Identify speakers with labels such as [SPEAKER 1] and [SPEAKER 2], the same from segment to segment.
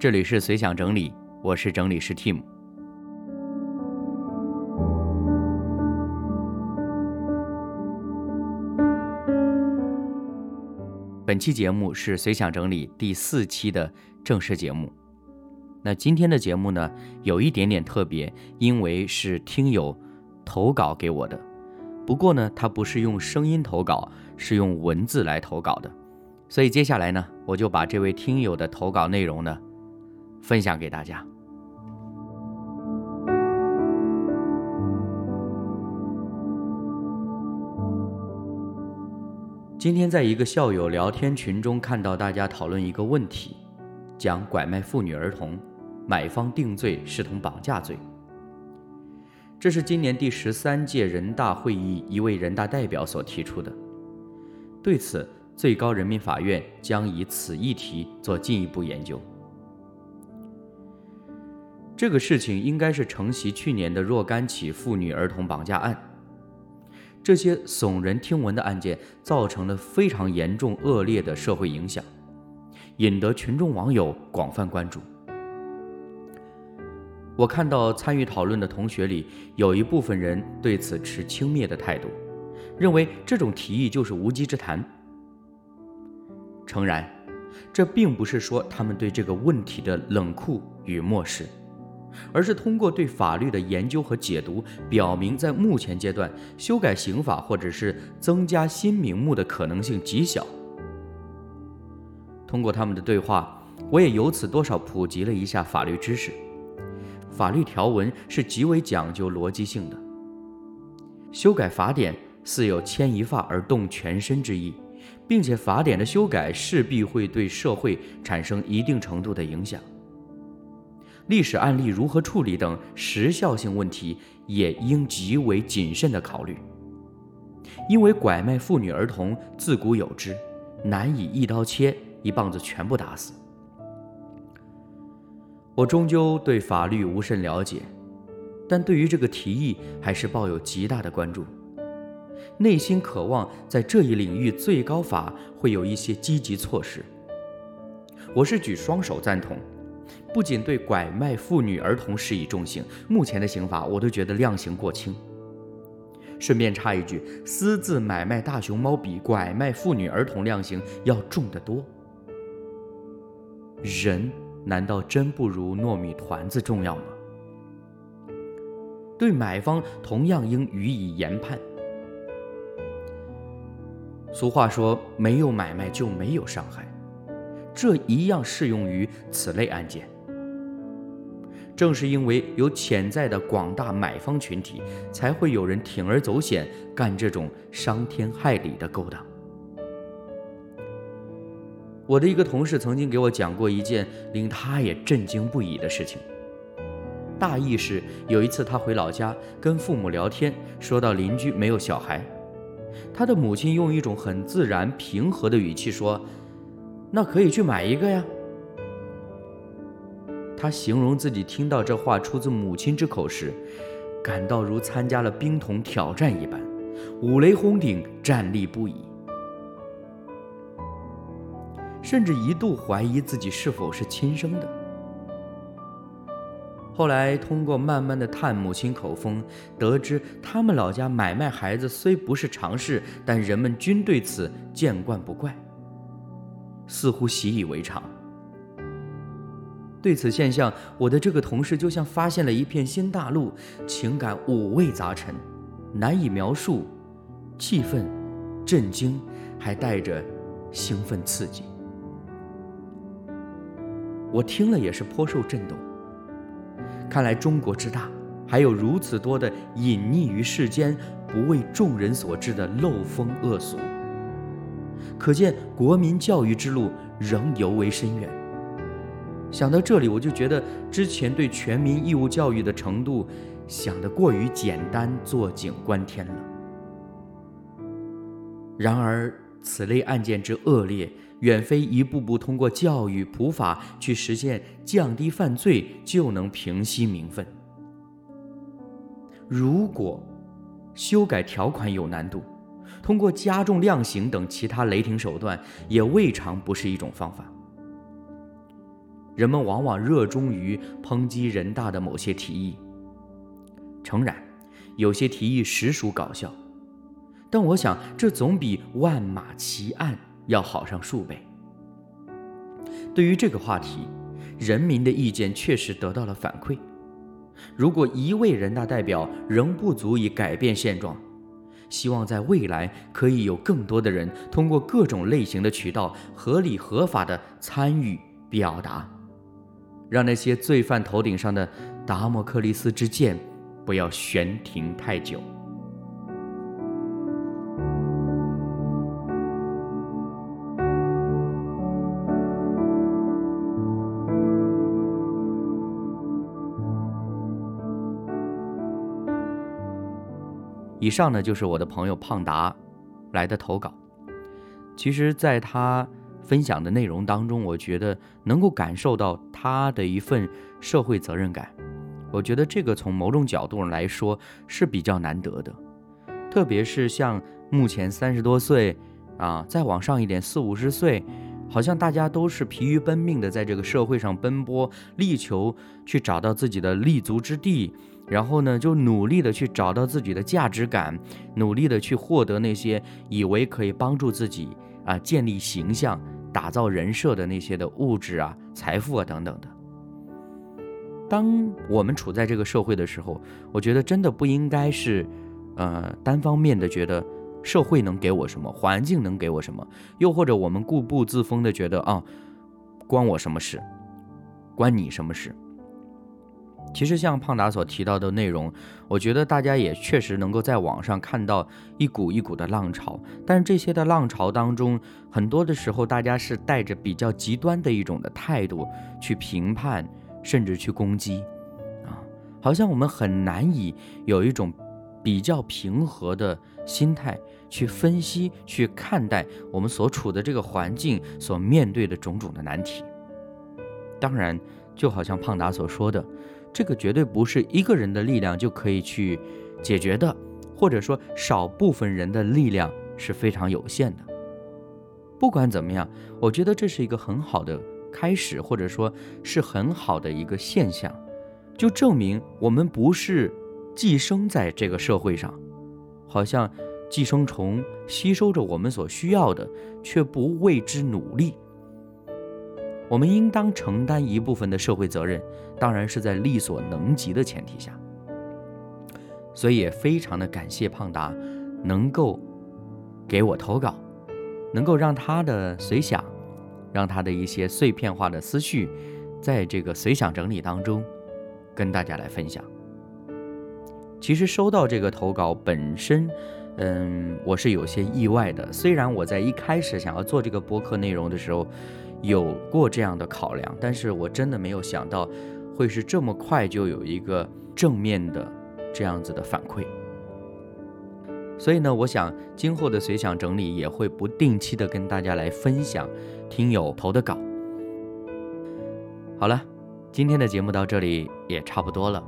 [SPEAKER 1] 这里是随想整理，我是整理师 Tim。本期节目是随想整理第四期的正式节目。那今天的节目呢，有一点点特别，因为是听友投稿给我的。不过呢，他不是用声音投稿，是用文字来投稿的。所以接下来呢，我就把这位听友的投稿内容呢，分享给大家。今天在一个校友聊天群中看到大家讨论一个问题，讲拐卖妇女儿童。买方定罪视同绑架罪，这是今年第十三届人大会议一位人大代表所提出的。对此，最高人民法院将以此议题做进一步研究。这个事情应该是承袭去年的若干起妇女儿童绑架案，这些耸人听闻的案件造成了非常严重恶劣的社会影响，引得群众网友广泛关注。我看到参与讨论的同学里，有一部分人对此持轻蔑的态度，认为这种提议就是无稽之谈。诚然，这并不是说他们对这个问题的冷酷与漠视，而是通过对法律的研究和解读，表明在目前阶段修改刑法或者是增加新名目的可能性极小。通过他们的对话，我也由此多少普及了一下法律知识。法律条文是极为讲究逻辑性的，修改法典似有牵一发而动全身之意，并且法典的修改势必会对社会产生一定程度的影响。历史案例如何处理等时效性问题也应极为谨慎的考虑，因为拐卖妇女儿童自古有之，难以一刀切，一棒子全部打死。我终究对法律无甚了解，但对于这个提议还是抱有极大的关注，内心渴望在这一领域最高法会有一些积极措施。我是举双手赞同，不仅对拐卖妇女儿童施以重刑，目前的刑法我都觉得量刑过轻。顺便插一句，私自买卖大熊猫比拐卖妇女儿童量刑要重得多。人。难道真不如糯米团子重要吗？对买方同样应予以严判。俗话说：“没有买卖就没有伤害”，这一样适用于此类案件。正是因为有潜在的广大买方群体，才会有人铤而走险干这种伤天害理的勾当。我的一个同事曾经给我讲过一件令他也震惊不已的事情。大意是，有一次他回老家跟父母聊天，说到邻居没有小孩，他的母亲用一种很自然平和的语气说：“那可以去买一个呀。”他形容自己听到这话出自母亲之口时，感到如参加了冰桶挑战一般，五雷轰顶，战栗不已。甚至一度怀疑自己是否是亲生的。后来通过慢慢的探母亲口风，得知他们老家买卖孩子虽不是常事，但人们均对此见惯不怪，似乎习以为常。对此现象，我的这个同事就像发现了一片新大陆，情感五味杂陈，难以描述，气愤、震惊，还带着兴奋刺激。我听了也是颇受震动。看来中国之大，还有如此多的隐匿于世间、不为众人所知的漏风恶俗，可见国民教育之路仍尤为深远。想到这里，我就觉得之前对全民义务教育的程度想得过于简单，坐井观天了。然而，此类案件之恶劣。远非一步步通过教育普法去实现降低犯罪就能平息民愤。如果修改条款有难度，通过加重量刑等其他雷霆手段也未尝不是一种方法。人们往往热衷于抨击人大的某些提议。诚然，有些提议实属搞笑，但我想这总比万马齐喑要好上数倍。对于这个话题，人民的意见确实得到了反馈。如果一位人大代表仍不足以改变现状，希望在未来可以有更多的人通过各种类型的渠道合理合法的参与表达，让那些罪犯头顶上的达摩克利斯之剑不要悬停太久。以上呢就是我的朋友胖达来的投稿。其实，在他分享的内容当中，我觉得能够感受到他的一份社会责任感。我觉得这个从某种角度上来说是比较难得的，特别是像目前三十多岁啊，再往上一点四五十岁，好像大家都是疲于奔命的在这个社会上奔波，力求去找到自己的立足之地。然后呢，就努力的去找到自己的价值感，努力的去获得那些以为可以帮助自己啊建立形象、打造人设的那些的物质啊、财富啊等等的。当我们处在这个社会的时候，我觉得真的不应该是，呃，单方面的觉得社会能给我什么，环境能给我什么，又或者我们固步自封的觉得啊，关我什么事，关你什么事。其实像胖达所提到的内容，我觉得大家也确实能够在网上看到一股一股的浪潮，但是这些的浪潮当中，很多的时候大家是带着比较极端的一种的态度去评判，甚至去攻击，啊，好像我们很难以有一种比较平和的心态去分析、去看待我们所处的这个环境所面对的种种的难题。当然，就好像胖达所说的。这个绝对不是一个人的力量就可以去解决的，或者说少部分人的力量是非常有限的。不管怎么样，我觉得这是一个很好的开始，或者说是很好的一个现象，就证明我们不是寄生在这个社会上，好像寄生虫吸收着我们所需要的，却不为之努力。我们应当承担一部分的社会责任，当然是在力所能及的前提下。所以也非常的感谢胖达，能够给我投稿，能够让他的随想，让他的一些碎片化的思绪，在这个随想整理当中，跟大家来分享。其实收到这个投稿本身，嗯，我是有些意外的。虽然我在一开始想要做这个播客内容的时候。有过这样的考量，但是我真的没有想到，会是这么快就有一个正面的这样子的反馈。所以呢，我想今后的随想整理也会不定期的跟大家来分享听友投的稿。好了，今天的节目到这里也差不多了，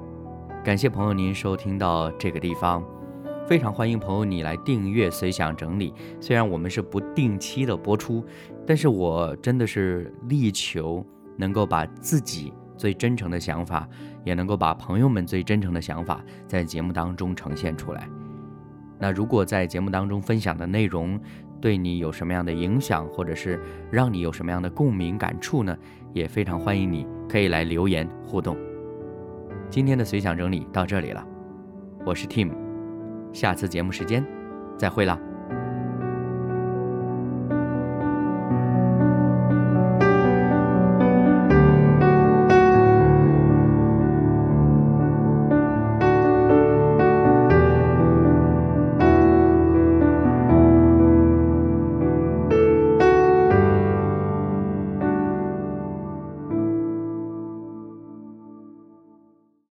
[SPEAKER 1] 感谢朋友您收听到这个地方。非常欢迎朋友你来订阅随想整理。虽然我们是不定期的播出，但是我真的是力求能够把自己最真诚的想法，也能够把朋友们最真诚的想法在节目当中呈现出来。那如果在节目当中分享的内容对你有什么样的影响，或者是让你有什么样的共鸣感触呢？也非常欢迎你可以来留言互动。今天的随想整理到这里了，我是 Tim。下次节目时间，再会了。